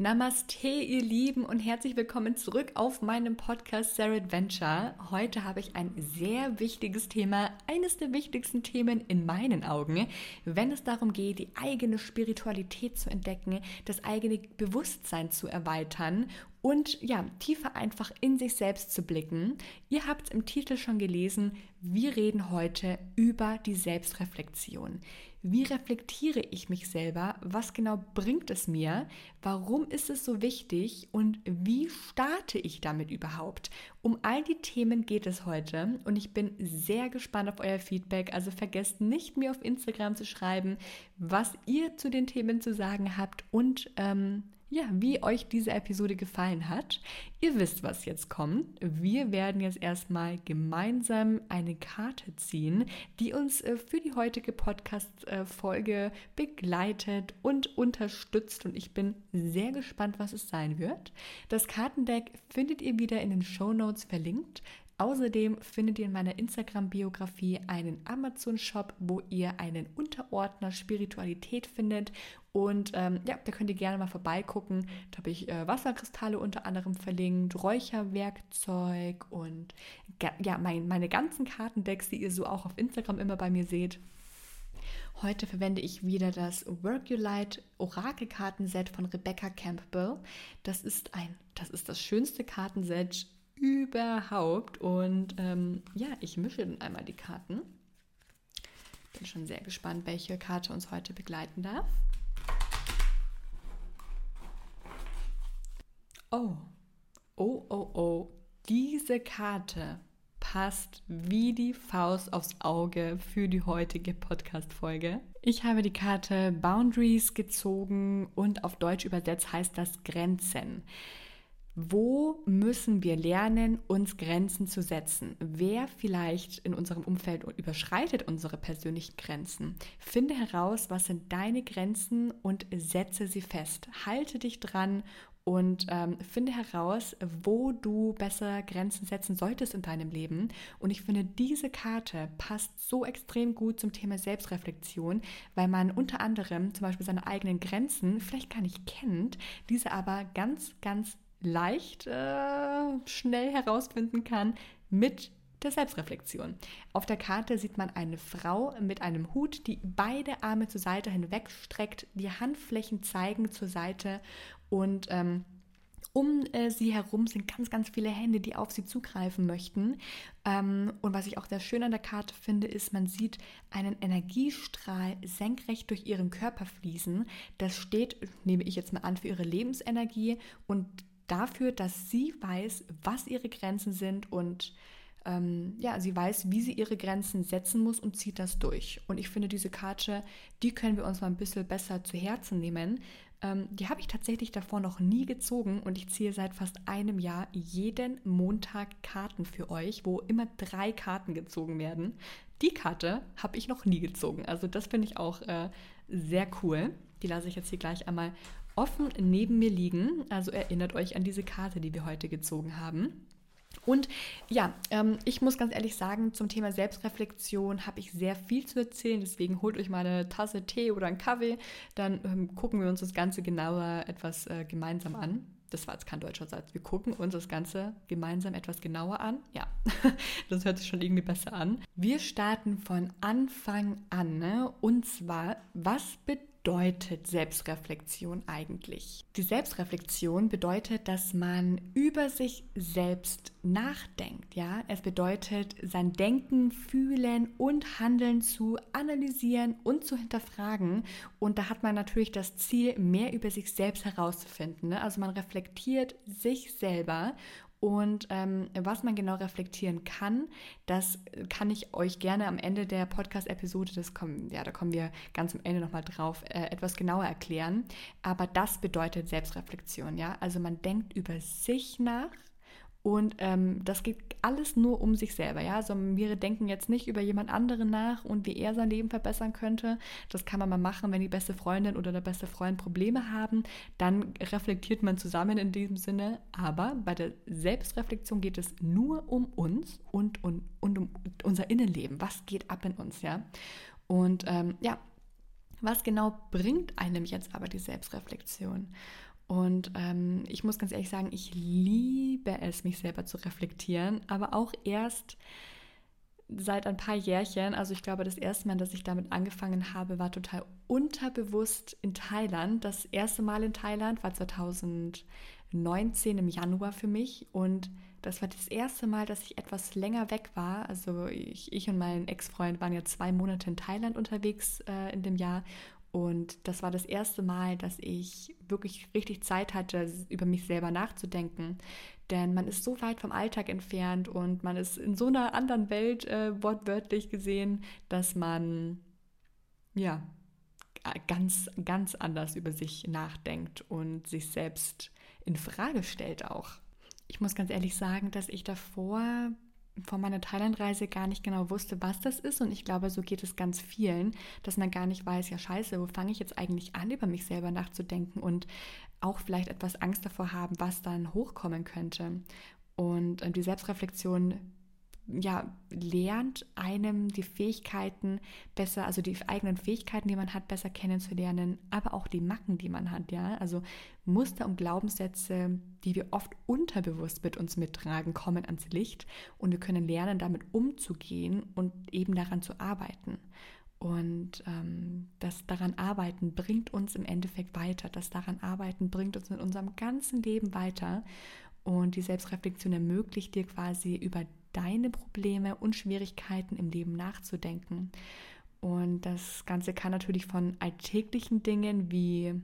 Namaste, ihr Lieben, und herzlich willkommen zurück auf meinem Podcast Sarah Adventure. Heute habe ich ein sehr wichtiges Thema, eines der wichtigsten Themen in meinen Augen, wenn es darum geht, die eigene Spiritualität zu entdecken, das eigene Bewusstsein zu erweitern und ja, tiefer einfach in sich selbst zu blicken. Ihr habt es im Titel schon gelesen, wir reden heute über die Selbstreflexion. Wie reflektiere ich mich selber? Was genau bringt es mir? Warum ist es so wichtig? Und wie starte ich damit überhaupt? Um all die Themen geht es heute und ich bin sehr gespannt auf euer Feedback. Also vergesst nicht, mir auf Instagram zu schreiben, was ihr zu den Themen zu sagen habt und ähm, ja, wie euch diese Episode gefallen hat. Ihr wisst, was jetzt kommt. Wir werden jetzt erstmal gemeinsam eine Karte ziehen, die uns äh, für die heutige Podcast-Folge begleitet und unterstützt. Und ich bin sehr gespannt, was es sein wird. Das Kartendeck findet ihr wieder in den Show Notes verlinkt. Außerdem findet ihr in meiner Instagram-Biografie einen Amazon-Shop, wo ihr einen Unterordner Spiritualität findet. Und ähm, ja, da könnt ihr gerne mal vorbeigucken. Da habe ich äh, Wasserkristalle unter anderem verlinkt, Räucherwerkzeug und ja, mein, meine ganzen Kartendecks, die ihr so auch auf Instagram immer bei mir seht. Heute verwende ich wieder das Work Your Light Orakelkartenset von Rebecca Campbell. Das ist ein, das ist das schönste Kartenset überhaupt. Und ähm, ja, ich mische dann einmal die Karten. Bin schon sehr gespannt, welche Karte uns heute begleiten darf. Oh, oh, oh, oh, diese Karte passt wie die Faust aufs Auge für die heutige Podcast-Folge. Ich habe die Karte Boundaries gezogen und auf Deutsch übersetzt heißt das Grenzen. Wo müssen wir lernen, uns Grenzen zu setzen? Wer vielleicht in unserem Umfeld überschreitet unsere persönlichen Grenzen? Finde heraus, was sind deine Grenzen und setze sie fest. Halte dich dran und ähm, finde heraus, wo du besser Grenzen setzen solltest in deinem Leben. Und ich finde, diese Karte passt so extrem gut zum Thema Selbstreflexion, weil man unter anderem zum Beispiel seine eigenen Grenzen vielleicht gar nicht kennt, diese aber ganz, ganz leicht äh, schnell herausfinden kann mit der Selbstreflexion. Auf der Karte sieht man eine Frau mit einem Hut, die beide Arme zur Seite hinweg streckt, die Handflächen zeigen zur Seite und ähm, um äh, sie herum sind ganz, ganz viele Hände, die auf sie zugreifen möchten. Ähm, und was ich auch sehr schön an der Karte finde, ist, man sieht einen Energiestrahl senkrecht durch ihren Körper fließen. Das steht, nehme ich jetzt mal an, für ihre Lebensenergie und dafür, dass sie weiß, was ihre Grenzen sind und ähm, ja, sie weiß, wie sie ihre Grenzen setzen muss und zieht das durch. Und ich finde, diese Karte, die können wir uns mal ein bisschen besser zu Herzen nehmen. Ähm, die habe ich tatsächlich davor noch nie gezogen und ich ziehe seit fast einem Jahr jeden Montag Karten für euch, wo immer drei Karten gezogen werden. Die Karte habe ich noch nie gezogen. Also das finde ich auch äh, sehr cool. Die lasse ich jetzt hier gleich einmal offen neben mir liegen. Also erinnert euch an diese Karte, die wir heute gezogen haben. Und ja, ähm, ich muss ganz ehrlich sagen, zum Thema Selbstreflexion habe ich sehr viel zu erzählen. Deswegen holt euch mal eine Tasse Tee oder einen Kaffee. Dann ähm, gucken wir uns das Ganze genauer etwas äh, gemeinsam an. Das war jetzt kein deutscher Satz. Wir gucken uns das Ganze gemeinsam etwas genauer an. Ja, das hört sich schon irgendwie besser an. Wir starten von Anfang an. Ne? Und zwar, was bedeutet bedeutet Selbstreflexion eigentlich? Die Selbstreflexion bedeutet, dass man über sich selbst nachdenkt, ja? Es bedeutet, sein Denken, Fühlen und Handeln zu analysieren und zu hinterfragen. Und da hat man natürlich das Ziel, mehr über sich selbst herauszufinden. Ne? Also man reflektiert sich selber und ähm, was man genau reflektieren kann, das kann ich euch gerne am Ende der Podcast-Episode, das kommen, ja, da kommen wir ganz am Ende nochmal drauf, äh, etwas genauer erklären. Aber das bedeutet Selbstreflexion, ja. Also man denkt über sich nach und ähm, das geht alles nur um sich selber, ja. Also wir denken jetzt nicht über jemand anderen nach und wie er sein Leben verbessern könnte. Das kann man mal machen, wenn die beste Freundin oder der beste Freund Probleme haben. Dann reflektiert man zusammen in diesem Sinne. Aber bei der Selbstreflexion geht es nur um uns und, und, und um unser Innenleben. Was geht ab in uns, ja? Und ähm, ja, was genau bringt einem jetzt aber die Selbstreflexion? Und ähm, ich muss ganz ehrlich sagen, ich liebe es, mich selber zu reflektieren, aber auch erst seit ein paar Jährchen. Also ich glaube, das erste Mal, dass ich damit angefangen habe, war total unterbewusst in Thailand. Das erste Mal in Thailand war 2019 im Januar für mich und das war das erste Mal, dass ich etwas länger weg war. Also ich, ich und mein Ex-Freund waren ja zwei Monate in Thailand unterwegs äh, in dem Jahr. Und das war das erste Mal, dass ich wirklich richtig Zeit hatte, über mich selber nachzudenken. Denn man ist so weit vom Alltag entfernt und man ist in so einer anderen Welt äh, wortwörtlich gesehen, dass man ja ganz, ganz anders über sich nachdenkt und sich selbst in Frage stellt auch ich muss ganz ehrlich sagen, dass ich davor vor meiner Thailandreise gar nicht genau wusste, was das ist. Und ich glaube, so geht es ganz vielen, dass man gar nicht weiß, ja scheiße, wo fange ich jetzt eigentlich an, über mich selber nachzudenken und auch vielleicht etwas Angst davor haben, was dann hochkommen könnte. Und äh, die Selbstreflexion ja, lernt einem die Fähigkeiten besser, also die eigenen Fähigkeiten, die man hat, besser kennenzulernen, aber auch die Macken, die man hat, ja. Also Muster und Glaubenssätze, die wir oft unterbewusst mit uns mittragen, kommen ans Licht und wir können lernen, damit umzugehen und eben daran zu arbeiten. Und ähm, das daran arbeiten bringt uns im Endeffekt weiter. Das daran arbeiten bringt uns in unserem ganzen Leben weiter. Und die Selbstreflexion ermöglicht dir quasi über deine Probleme und Schwierigkeiten im Leben nachzudenken. Und das Ganze kann natürlich von alltäglichen Dingen wie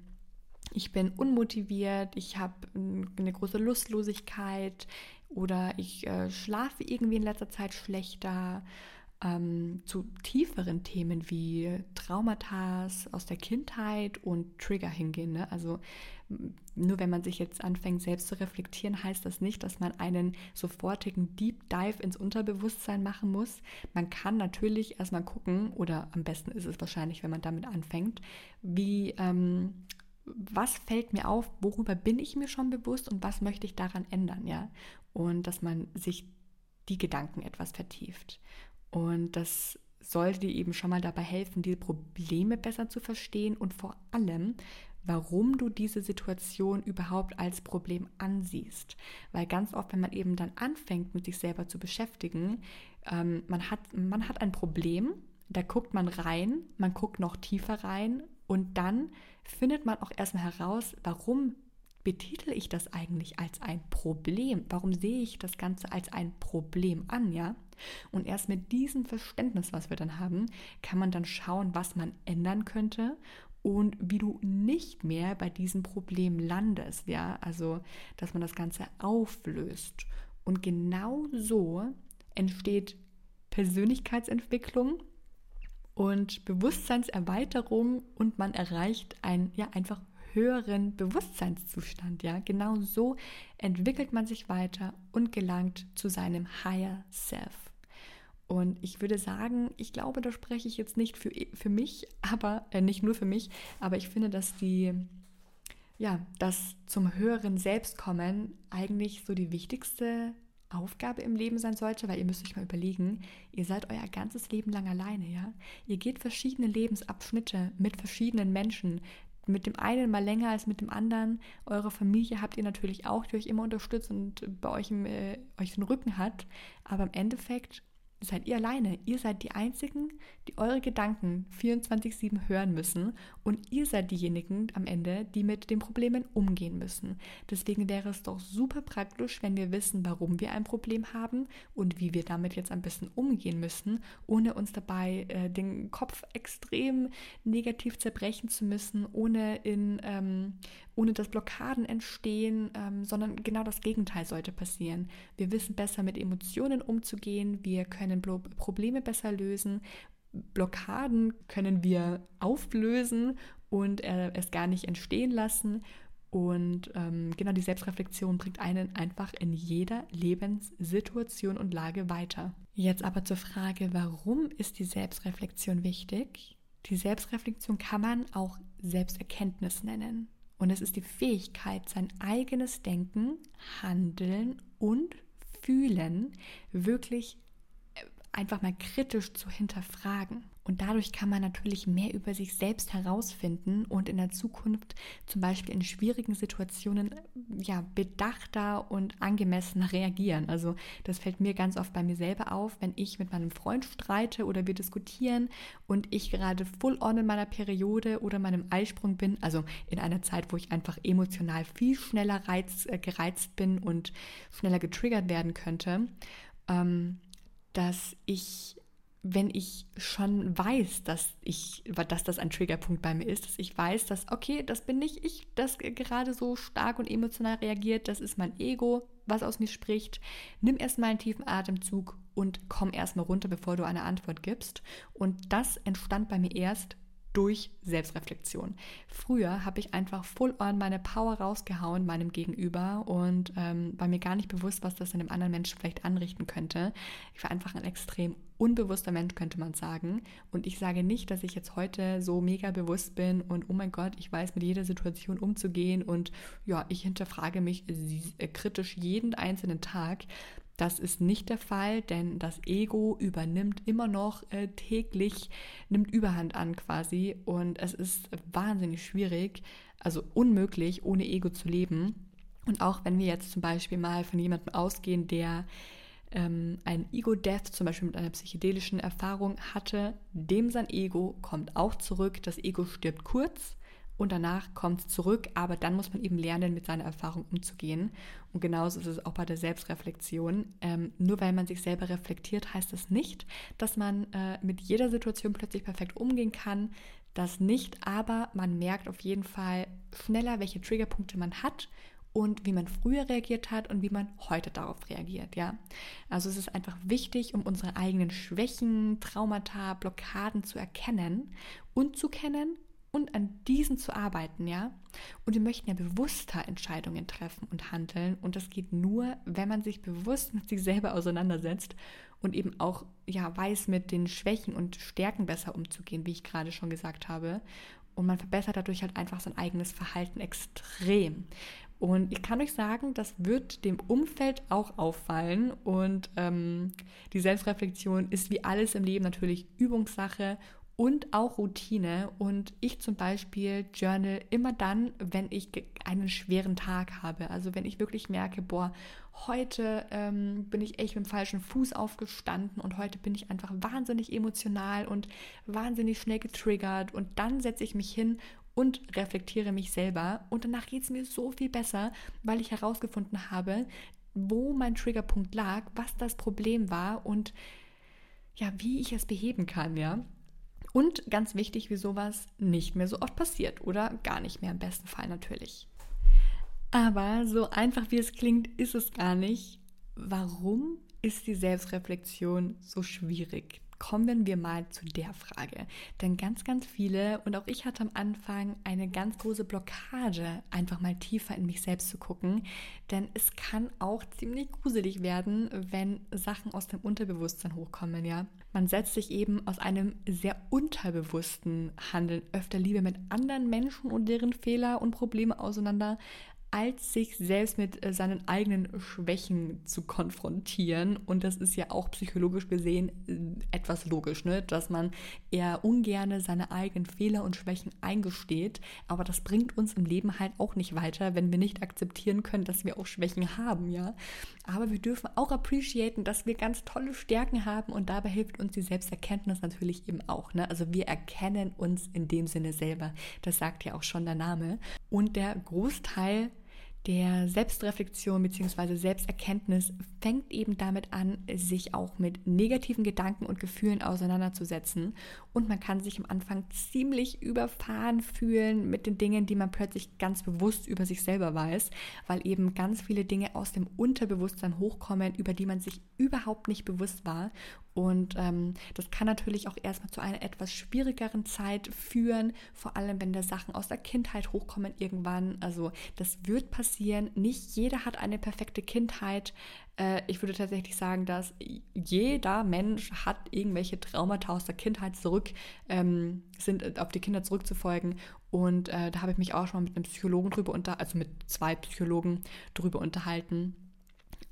ich bin unmotiviert, ich habe eine große Lustlosigkeit oder ich äh, schlafe irgendwie in letzter Zeit schlechter ähm, zu tieferen Themen wie Traumata aus der Kindheit und Trigger hingehen. Ne? Also nur wenn man sich jetzt anfängt, selbst zu reflektieren, heißt das nicht, dass man einen sofortigen Deep Dive ins Unterbewusstsein machen muss. Man kann natürlich erstmal gucken, oder am besten ist es wahrscheinlich, wenn man damit anfängt, wie, ähm, was fällt mir auf, worüber bin ich mir schon bewusst und was möchte ich daran ändern, ja? Und dass man sich die Gedanken etwas vertieft. Und das sollte dir eben schon mal dabei helfen, die Probleme besser zu verstehen und vor allem, warum du diese Situation überhaupt als Problem ansiehst. Weil ganz oft, wenn man eben dann anfängt, mit sich selber zu beschäftigen, ähm, man, hat, man hat ein Problem, da guckt man rein, man guckt noch tiefer rein und dann findet man auch erstmal heraus, warum betitel ich das eigentlich als ein Problem? Warum sehe ich das Ganze als ein Problem an, ja? Und erst mit diesem Verständnis, was wir dann haben, kann man dann schauen, was man ändern könnte und wie du nicht mehr bei diesem Problem landest, ja, also dass man das Ganze auflöst. Und genau so entsteht Persönlichkeitsentwicklung und Bewusstseinserweiterung und man erreicht einen ja einfach höheren Bewusstseinszustand, ja. Genau so entwickelt man sich weiter und gelangt zu seinem Higher Self. Und ich würde sagen, ich glaube, da spreche ich jetzt nicht für, für mich, aber äh, nicht nur für mich, aber ich finde, dass die, ja, das zum höheren Selbstkommen eigentlich so die wichtigste Aufgabe im Leben sein sollte, weil ihr müsst euch mal überlegen, ihr seid euer ganzes Leben lang alleine, ja? Ihr geht verschiedene Lebensabschnitte mit verschiedenen Menschen, mit dem einen mal länger als mit dem anderen. Eure Familie habt ihr natürlich auch, die euch immer unterstützt und bei euch, im, äh, euch den Rücken hat. Aber im Endeffekt seid ihr alleine. Ihr seid die Einzigen, die eure Gedanken 24-7 hören müssen und ihr seid diejenigen am Ende, die mit den Problemen umgehen müssen. Deswegen wäre es doch super praktisch, wenn wir wissen, warum wir ein Problem haben und wie wir damit jetzt am besten umgehen müssen, ohne uns dabei äh, den Kopf extrem negativ zerbrechen zu müssen, ohne in ähm, ohne dass Blockaden entstehen, ähm, sondern genau das Gegenteil sollte passieren. Wir wissen besser mit Emotionen umzugehen, wir können Blo Probleme besser lösen, Blockaden können wir auflösen und äh, es gar nicht entstehen lassen. Und ähm, genau die Selbstreflexion bringt einen einfach in jeder Lebenssituation und Lage weiter. Jetzt aber zur Frage, warum ist die Selbstreflexion wichtig? Die Selbstreflexion kann man auch Selbsterkenntnis nennen. Und es ist die Fähigkeit, sein eigenes Denken, Handeln und Fühlen wirklich äh, einfach mal kritisch zu hinterfragen. Und dadurch kann man natürlich mehr über sich selbst herausfinden und in der Zukunft zum Beispiel in schwierigen Situationen ja, bedachter und angemessener reagieren. Also das fällt mir ganz oft bei mir selber auf, wenn ich mit meinem Freund streite oder wir diskutieren und ich gerade full on in meiner Periode oder meinem Eisprung bin, also in einer Zeit, wo ich einfach emotional viel schneller reiz, äh, gereizt bin und schneller getriggert werden könnte, ähm, dass ich wenn ich schon weiß, dass ich, dass das ein Triggerpunkt bei mir ist, dass ich weiß, dass, okay, das bin nicht ich, das gerade so stark und emotional reagiert, das ist mein Ego, was aus mir spricht. Nimm erstmal einen tiefen Atemzug und komm erstmal runter, bevor du eine Antwort gibst. Und das entstand bei mir erst, durch Selbstreflexion. Früher habe ich einfach full on meine Power rausgehauen meinem Gegenüber und ähm, war mir gar nicht bewusst, was das in einem anderen Menschen vielleicht anrichten könnte. Ich war einfach ein extrem unbewusster Mensch, könnte man sagen. Und ich sage nicht, dass ich jetzt heute so mega bewusst bin und oh mein Gott, ich weiß mit jeder Situation umzugehen und ja, ich hinterfrage mich äh, kritisch jeden einzelnen Tag. Das ist nicht der Fall, denn das Ego übernimmt immer noch äh, täglich, nimmt Überhand an quasi und es ist wahnsinnig schwierig, also unmöglich, ohne Ego zu leben. Und auch wenn wir jetzt zum Beispiel mal von jemandem ausgehen, der ähm, ein Ego-Death, zum Beispiel mit einer psychedelischen Erfahrung hatte, dem sein Ego kommt auch zurück. Das Ego stirbt kurz und danach kommt es zurück, aber dann muss man eben lernen, mit seiner Erfahrung umzugehen. Und genauso ist es auch bei der Selbstreflexion. Ähm, nur weil man sich selber reflektiert, heißt das nicht, dass man äh, mit jeder Situation plötzlich perfekt umgehen kann. Das nicht, aber man merkt auf jeden Fall schneller, welche Triggerpunkte man hat und wie man früher reagiert hat und wie man heute darauf reagiert, ja. Also es ist einfach wichtig, um unsere eigenen Schwächen, Traumata, Blockaden zu erkennen und zu kennen und an diesen zu arbeiten, ja. Und wir möchten ja bewusster Entscheidungen treffen und handeln. Und das geht nur, wenn man sich bewusst mit sich selber auseinandersetzt und eben auch ja weiß, mit den Schwächen und Stärken besser umzugehen, wie ich gerade schon gesagt habe. Und man verbessert dadurch halt einfach sein eigenes Verhalten extrem. Und ich kann euch sagen, das wird dem Umfeld auch auffallen. Und ähm, die Selbstreflexion ist wie alles im Leben natürlich Übungssache und auch Routine. Und ich zum Beispiel journal immer dann, wenn ich einen schweren Tag habe. Also wenn ich wirklich merke, boah, heute ähm, bin ich echt mit dem falschen Fuß aufgestanden und heute bin ich einfach wahnsinnig emotional und wahnsinnig schnell getriggert. Und dann setze ich mich hin und reflektiere mich selber. Und danach geht es mir so viel besser, weil ich herausgefunden habe, wo mein Triggerpunkt lag, was das Problem war und ja, wie ich es beheben kann, ja. Und ganz wichtig, wie sowas nicht mehr so oft passiert oder gar nicht mehr im besten Fall natürlich. Aber so einfach wie es klingt, ist es gar nicht. Warum ist die Selbstreflexion so schwierig? Kommen wir mal zu der Frage. Denn ganz, ganz viele und auch ich hatte am Anfang eine ganz große Blockade, einfach mal tiefer in mich selbst zu gucken. Denn es kann auch ziemlich gruselig werden, wenn Sachen aus dem Unterbewusstsein hochkommen, ja. Man setzt sich eben aus einem sehr unterbewussten Handeln öfter lieber mit anderen Menschen und deren Fehler und Probleme auseinander, als sich selbst mit äh, seinen eigenen Schwächen zu konfrontieren. Und das ist ja auch psychologisch gesehen äh, etwas logisch, ne? dass man eher ungerne seine eigenen Fehler und Schwächen eingesteht. Aber das bringt uns im Leben halt auch nicht weiter, wenn wir nicht akzeptieren können, dass wir auch Schwächen haben, ja. Aber wir dürfen auch appreciaten, dass wir ganz tolle Stärken haben und dabei hilft uns die Selbsterkenntnis natürlich eben auch. Ne? Also wir erkennen uns in dem Sinne selber. Das sagt ja auch schon der Name. Und der Großteil der Selbstreflexion bzw. Selbsterkenntnis fängt eben damit an, sich auch mit negativen Gedanken und Gefühlen auseinanderzusetzen. Und man kann sich am Anfang ziemlich überfahren fühlen mit den Dingen, die man plötzlich ganz bewusst über sich selber weiß, weil eben ganz viele Dinge aus dem Unterbewusstsein hochkommen, über die man sich überhaupt nicht bewusst war. Und ähm, das kann natürlich auch erstmal zu einer etwas schwierigeren Zeit führen, vor allem wenn da Sachen aus der Kindheit hochkommen irgendwann. Also das wird passieren. Nicht jeder hat eine perfekte Kindheit. Äh, ich würde tatsächlich sagen, dass jeder Mensch hat irgendwelche Traumata aus der Kindheit zurück, ähm, sind auf die Kinder zurückzufolgen. Und äh, da habe ich mich auch schon mal mit einem Psychologen drüber unter, also mit zwei Psychologen drüber unterhalten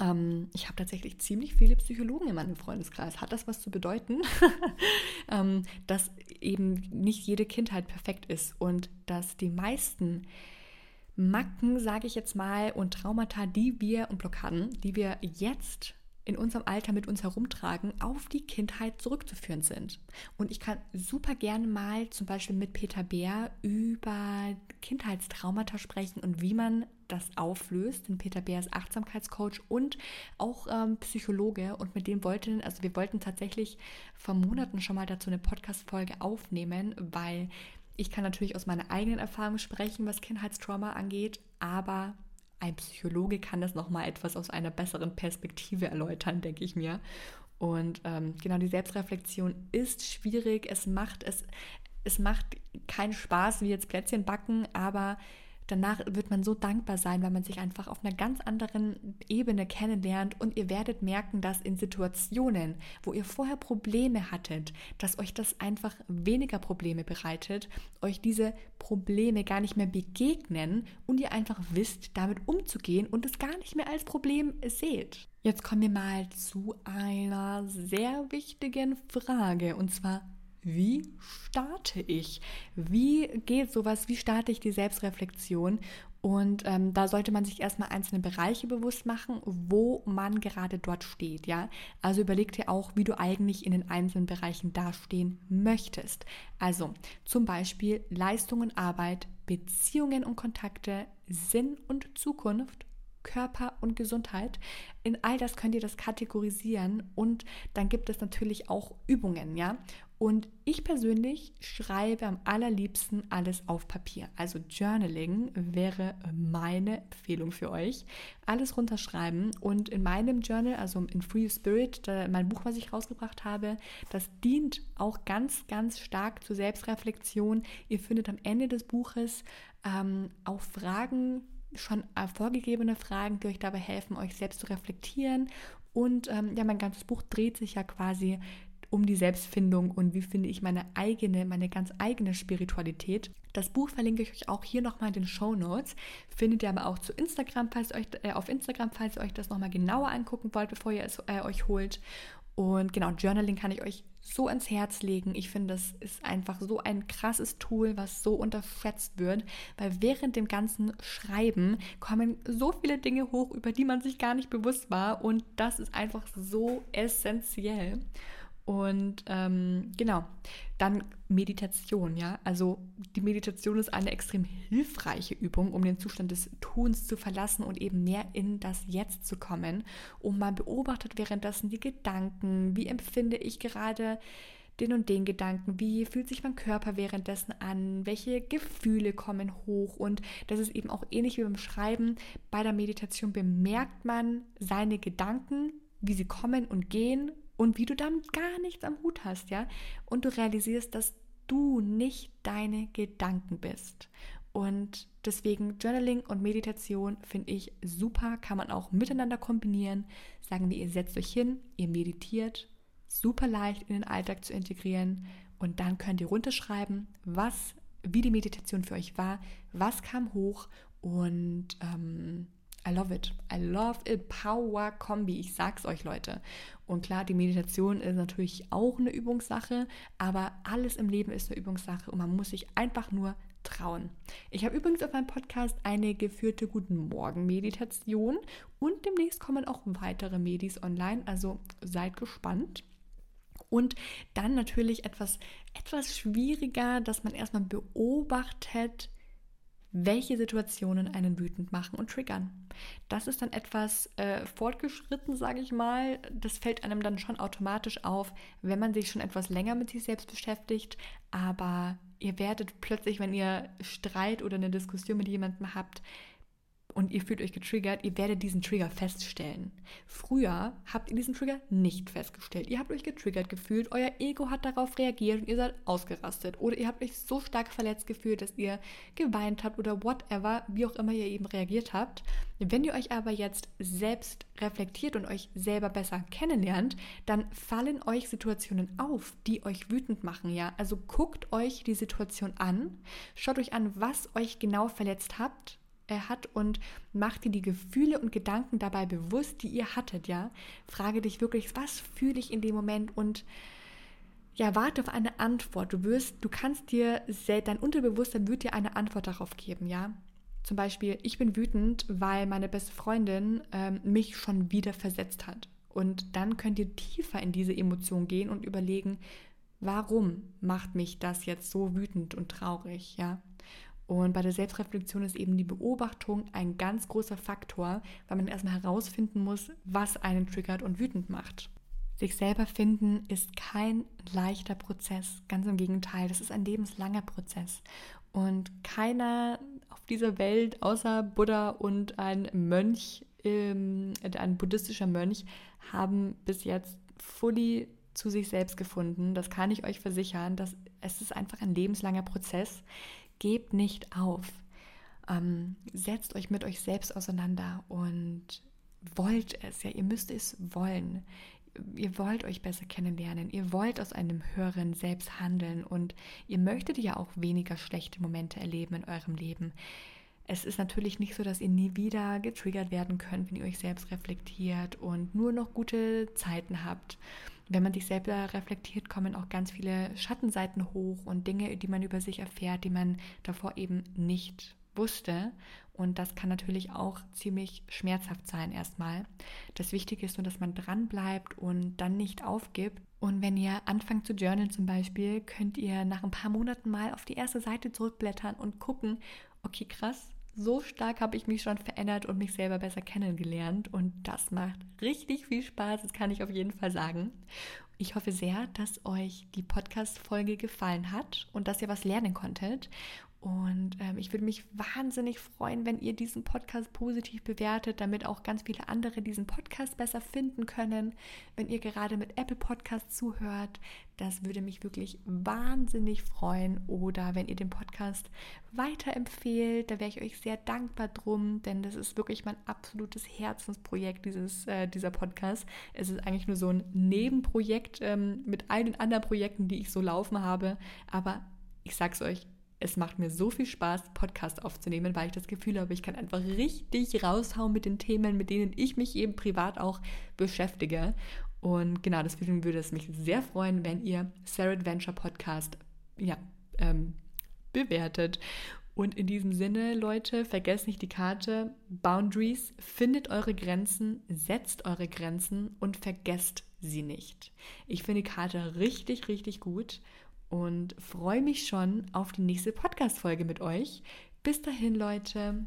Ähm, ich habe tatsächlich ziemlich viele Psychologen in meinem Freundeskreis. Hat das was zu bedeuten? ähm, dass eben nicht jede Kindheit perfekt ist und dass die meisten Macken, sage ich jetzt mal, und Traumata, die wir und Blockaden, die wir jetzt in unserem Alter mit uns herumtragen, auf die Kindheit zurückzuführen sind. Und ich kann super gerne mal zum Beispiel mit Peter Bär über Kindheitstraumata sprechen und wie man das auflöst. Denn Peter Bär ist Achtsamkeitscoach und auch ähm, Psychologe und mit dem wollten, also wir wollten tatsächlich vor Monaten schon mal dazu eine Podcast-Folge aufnehmen, weil ich kann natürlich aus meiner eigenen Erfahrung sprechen, was Kindheitstrauma angeht, aber ein Psychologe kann das nochmal etwas aus einer besseren Perspektive erläutern, denke ich mir. Und ähm, genau die Selbstreflexion ist schwierig. Es macht es, es macht keinen Spaß wie jetzt Plätzchen backen, aber danach wird man so dankbar sein, weil man sich einfach auf einer ganz anderen Ebene kennenlernt und ihr werdet merken, dass in Situationen, wo ihr vorher Probleme hattet, dass euch das einfach weniger Probleme bereitet, euch diese Probleme gar nicht mehr begegnen und ihr einfach wisst, damit umzugehen und es gar nicht mehr als Problem seht. Jetzt kommen wir mal zu einer sehr wichtigen Frage und zwar, wie starte ich? Wie geht sowas? Wie starte ich die Selbstreflexion? Und ähm, da sollte man sich erstmal einzelne Bereiche bewusst machen, wo man gerade dort steht. Ja, also überleg dir auch, wie du eigentlich in den einzelnen Bereichen dastehen möchtest. Also zum Beispiel Leistung und Arbeit, Beziehungen und Kontakte, Sinn und Zukunft, Körper und Gesundheit. In all das könnt ihr das kategorisieren und dann gibt es natürlich auch Übungen, ja. Und ich persönlich schreibe am allerliebsten alles auf Papier. Also Journaling wäre meine Empfehlung für euch. Alles runterschreiben und in meinem Journal, also in Free Spirit, mein Buch, was ich rausgebracht habe, das dient auch ganz, ganz stark zur Selbstreflexion. Ihr findet am Ende des Buches ähm, auch Fragen, schon äh, vorgegebene Fragen, die euch dabei helfen, euch selbst zu reflektieren. Und ähm, ja, mein ganzes Buch dreht sich ja quasi um die Selbstfindung und wie finde ich meine eigene, meine ganz eigene Spiritualität. Das Buch verlinke ich euch auch hier nochmal in den Show Notes. Findet ihr aber auch zu Instagram, falls euch äh, auf Instagram, falls ihr euch das nochmal genauer angucken wollt, bevor ihr es äh, euch holt. Und genau, Journaling kann ich euch so ans Herz legen. Ich finde, das ist einfach so ein krasses Tool, was so unterschätzt wird, weil während dem ganzen Schreiben kommen so viele Dinge hoch, über die man sich gar nicht bewusst war. Und das ist einfach so essentiell. Und ähm, genau, dann Meditation, ja. Also die Meditation ist eine extrem hilfreiche Übung, um den Zustand des Tuns zu verlassen und eben mehr in das Jetzt zu kommen. Und man beobachtet währenddessen die Gedanken, wie empfinde ich gerade den und den Gedanken, wie fühlt sich mein Körper währenddessen an, welche Gefühle kommen hoch und das ist eben auch ähnlich wie beim Schreiben. Bei der Meditation bemerkt man seine Gedanken, wie sie kommen und gehen und wie du damit gar nichts am Hut hast, ja? Und du realisierst, dass du nicht deine Gedanken bist. Und deswegen Journaling und Meditation finde ich super, kann man auch miteinander kombinieren. Sagen wir, ihr setzt euch hin, ihr meditiert, super leicht in den Alltag zu integrieren und dann könnt ihr runterschreiben, was, wie die Meditation für euch war, was kam hoch und ähm, I love it. I love it. Power Kombi. Ich sag's euch, Leute. Und klar, die Meditation ist natürlich auch eine Übungssache, aber alles im Leben ist eine Übungssache und man muss sich einfach nur trauen. Ich habe übrigens auf meinem Podcast eine geführte Guten Morgen Meditation und demnächst kommen auch weitere Medis online, also seid gespannt. Und dann natürlich etwas, etwas schwieriger, dass man erstmal beobachtet, welche Situationen einen wütend machen und triggern. Das ist dann etwas äh, fortgeschritten, sage ich mal. Das fällt einem dann schon automatisch auf, wenn man sich schon etwas länger mit sich selbst beschäftigt. Aber ihr werdet plötzlich, wenn ihr Streit oder eine Diskussion mit jemandem habt, und ihr fühlt euch getriggert, ihr werdet diesen Trigger feststellen. Früher habt ihr diesen Trigger nicht festgestellt. Ihr habt euch getriggert gefühlt, euer Ego hat darauf reagiert und ihr seid ausgerastet. Oder ihr habt euch so stark verletzt gefühlt, dass ihr geweint habt oder whatever, wie auch immer ihr eben reagiert habt. Wenn ihr euch aber jetzt selbst reflektiert und euch selber besser kennenlernt, dann fallen euch Situationen auf, die euch wütend machen, ja? Also guckt euch die Situation an, schaut euch an, was euch genau verletzt habt hat und mach dir die Gefühle und Gedanken dabei bewusst, die ihr hattet, ja. Frage dich wirklich, was fühle ich in dem Moment und ja, warte auf eine Antwort. Du wirst, du kannst dir, dein Unterbewusstsein wird dir eine Antwort darauf geben, ja. Zum Beispiel, ich bin wütend, weil meine beste Freundin ähm, mich schon wieder versetzt hat. Und dann könnt ihr tiefer in diese Emotion gehen und überlegen, warum macht mich das jetzt so wütend und traurig, ja? Und bei der Selbstreflexion ist eben die Beobachtung ein ganz großer Faktor, weil man erstmal herausfinden muss, was einen triggert und wütend macht. Sich selber finden ist kein leichter Prozess, ganz im Gegenteil, das ist ein lebenslanger Prozess. Und keiner auf dieser Welt außer Buddha und ein Mönch, ähm, ein buddhistischer Mönch, haben bis jetzt fully zu sich selbst gefunden. Das kann ich euch versichern. Das, es ist einfach ein lebenslanger Prozess. Gebt nicht auf. Ähm, setzt euch mit euch selbst auseinander und wollt es. Ja, ihr müsst es wollen. Ihr wollt euch besser kennenlernen. Ihr wollt aus einem höheren Selbst handeln und ihr möchtet ja auch weniger schlechte Momente erleben in eurem Leben. Es ist natürlich nicht so, dass ihr nie wieder getriggert werden könnt, wenn ihr euch selbst reflektiert und nur noch gute Zeiten habt. Wenn man sich selber reflektiert, kommen auch ganz viele Schattenseiten hoch und Dinge, die man über sich erfährt, die man davor eben nicht wusste. Und das kann natürlich auch ziemlich schmerzhaft sein erstmal. Das Wichtige ist nur, dass man dran bleibt und dann nicht aufgibt. Und wenn ihr anfangt zu journalen zum Beispiel, könnt ihr nach ein paar Monaten mal auf die erste Seite zurückblättern und gucken, okay, krass, so stark habe ich mich schon verändert und mich selber besser kennengelernt. Und das macht richtig viel Spaß, das kann ich auf jeden Fall sagen. Ich hoffe sehr, dass euch die Podcast-Folge gefallen hat und dass ihr was lernen konntet. Und ähm, ich würde mich wahnsinnig freuen, wenn ihr diesen Podcast positiv bewertet, damit auch ganz viele andere diesen Podcast besser finden können. Wenn ihr gerade mit Apple Podcast zuhört, das würde mich wirklich wahnsinnig freuen. Oder wenn ihr den Podcast weiterempfehlt, da wäre ich euch sehr dankbar drum, denn das ist wirklich mein absolutes Herzensprojekt, dieses, äh, dieser Podcast. Es ist eigentlich nur so ein Nebenprojekt ähm, mit all den anderen Projekten, die ich so laufen habe. Aber ich sag's euch, es macht mir so viel Spaß, Podcast aufzunehmen, weil ich das Gefühl habe, ich kann einfach richtig raushauen mit den Themen, mit denen ich mich eben privat auch beschäftige. Und genau, deswegen würde es mich sehr freuen, wenn ihr Sarah Adventure Podcast ja, ähm, bewertet. Und in diesem Sinne, Leute, vergesst nicht die Karte Boundaries, findet eure Grenzen, setzt eure Grenzen und vergesst sie nicht. Ich finde die Karte richtig, richtig gut und freue mich schon auf die nächste Podcast-Folge mit euch. Bis dahin, Leute.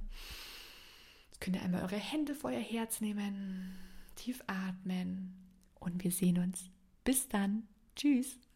Jetzt könnt ihr einmal eure Hände vor ihr Herz nehmen, tief atmen und wir sehen uns. Bis dann. Tschüss.